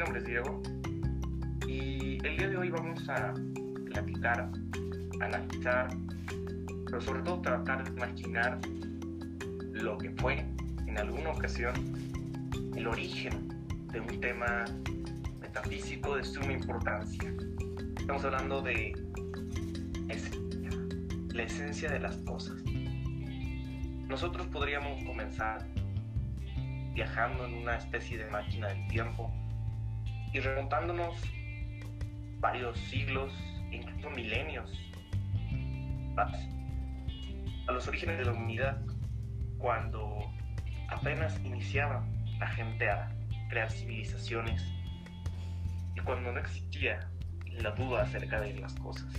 nombre es Diego y el día de hoy vamos a platicar, analizar, pero sobre todo tratar de imaginar lo que fue en alguna ocasión el origen de un tema metafísico de suma importancia. Estamos hablando de la esencia de las cosas. Nosotros podríamos comenzar viajando en una especie de máquina del tiempo y remontándonos varios siglos, incluso milenios, a los orígenes de la humanidad, cuando apenas iniciaba la gente a crear civilizaciones y cuando no existía la duda acerca de las cosas,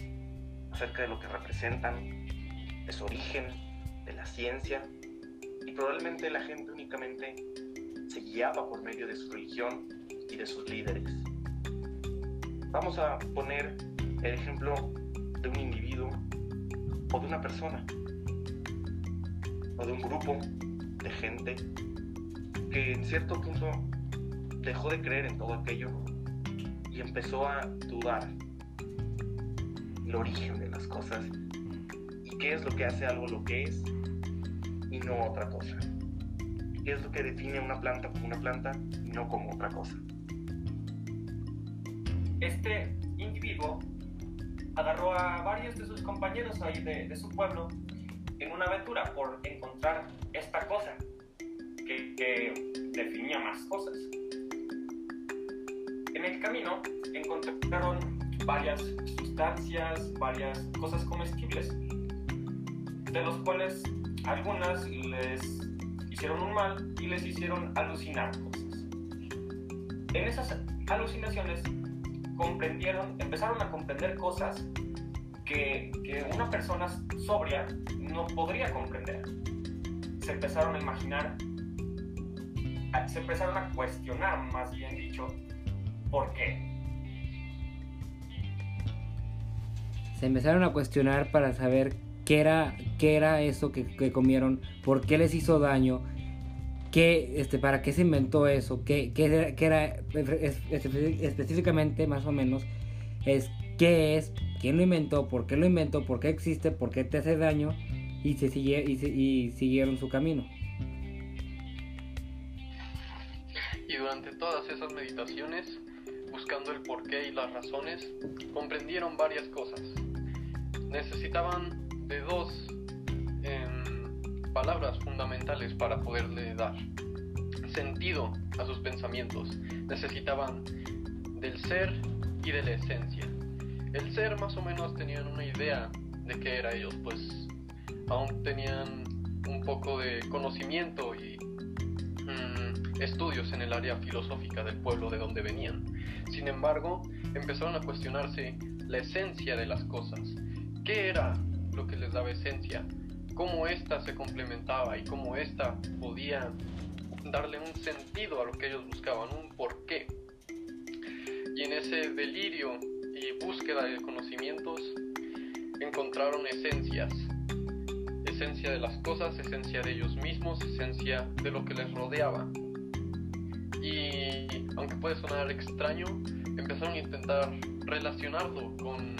acerca de lo que representan, de su origen, de la ciencia, y probablemente la gente únicamente se guiaba por medio de su religión y de sus líderes. Vamos a poner el ejemplo de un individuo o de una persona o de un grupo de gente que en cierto punto dejó de creer en todo aquello y empezó a dudar el origen de las cosas y qué es lo que hace algo lo que es y no otra cosa qué es lo que define una planta como una planta y no como otra cosa. Este individuo agarró a varios de sus compañeros ahí de, su pueblo en una aventura por encontrar esta cosa que, definía más cosas. En el camino encontraron varias sustancias, varias cosas comestibles, de los cuales algunas les hicieron un mal y les hicieron alucinar cosas. En esas alucinaciones comprendieron, empezaron a comprender cosas que, que una persona sobria no podría comprender. Se empezaron a imaginar, se empezaron a cuestionar, más bien dicho, ¿por qué? Se empezaron a cuestionar para saber qué era, qué era eso que, que, comieron, por qué les hizo daño, qué, este, para qué se inventó eso, qué, qué, qué era específicamente más o menos, es qué es, quién lo inventó, por qué lo inventó, por qué existe, por qué te hace daño y, se sigue, y, y siguieron su camino. Y durante todas esas meditaciones, buscando el porqué y las razones, comprendieron varias cosas. Necesitaban de dos em, palabras fundamentales para poderle dar sentido a sus pensamientos. Necesitaban del ser y de la esencia. El ser más o menos tenían una idea de qué era ellos, pues aún tenían un poco de conocimiento y mm, estudios en el área filosófica del pueblo de donde venían. Sin embargo, empezaron a cuestionarse la esencia de las cosas. ¿Qué era lo que les daba esencia, cómo ésta se complementaba y cómo ésta podía darle un sentido a lo que ellos buscaban, un porqué. Y en ese delirio y búsqueda de conocimientos encontraron esencias, esencia de las cosas, esencia de ellos mismos, esencia de lo que les rodeaba. Y aunque puede sonar extraño, empezaron a intentar relacionarlo con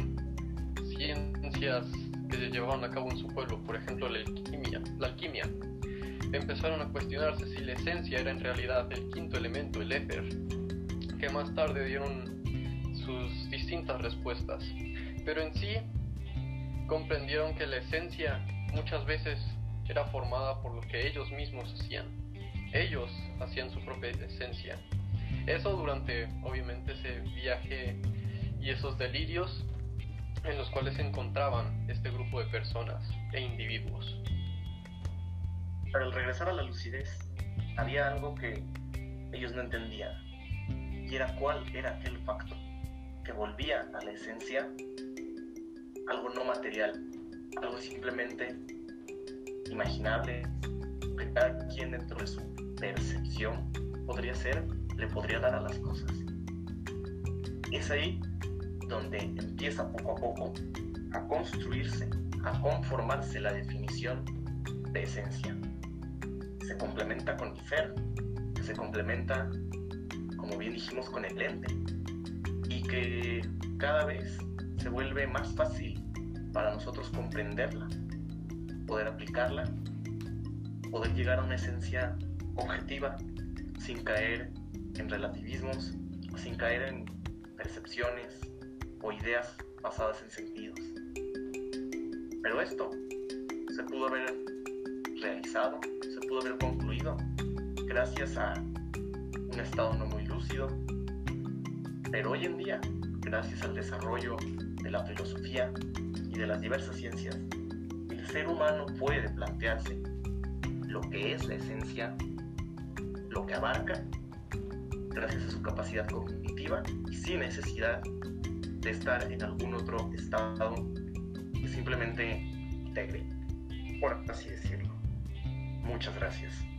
ciencias que se llevaban a cabo en su pueblo, por ejemplo la alquimia, la alquimia. Empezaron a cuestionarse si la esencia era en realidad el quinto elemento, el éter, que más tarde dieron sus distintas respuestas. Pero en sí comprendieron que la esencia muchas veces era formada por lo que ellos mismos hacían. Ellos hacían su propia esencia. Eso durante obviamente ese viaje y esos delirios en los cuales se encontraban este grupo de personas e individuos. Para el regresar a la lucidez, había algo que ellos no entendían, y era cuál era aquel factor que volvía a la esencia algo no material, algo simplemente imaginable, que cada quien dentro de su percepción podría ser, le podría dar a las cosas. Es ahí donde empieza poco a poco a construirse, a conformarse la definición de esencia. Se complementa con Ifer, que se complementa como bien dijimos, con el lente. Y que cada vez se vuelve más fácil para nosotros comprenderla, poder aplicarla, poder llegar a una esencia objetiva sin caer en relativismos, sin caer en percepciones o ideas basadas en sentidos. Pero esto se pudo haber realizado, se pudo haber concluido gracias a un estado no muy lúcido, pero hoy en día, gracias al desarrollo de la filosofía y de las diversas ciencias, el ser humano puede plantearse lo que es la esencia, lo que abarca, gracias a su capacidad cognitiva y sin necesidad de estar en algún otro estado simplemente integre, por así decirlo. Muchas gracias.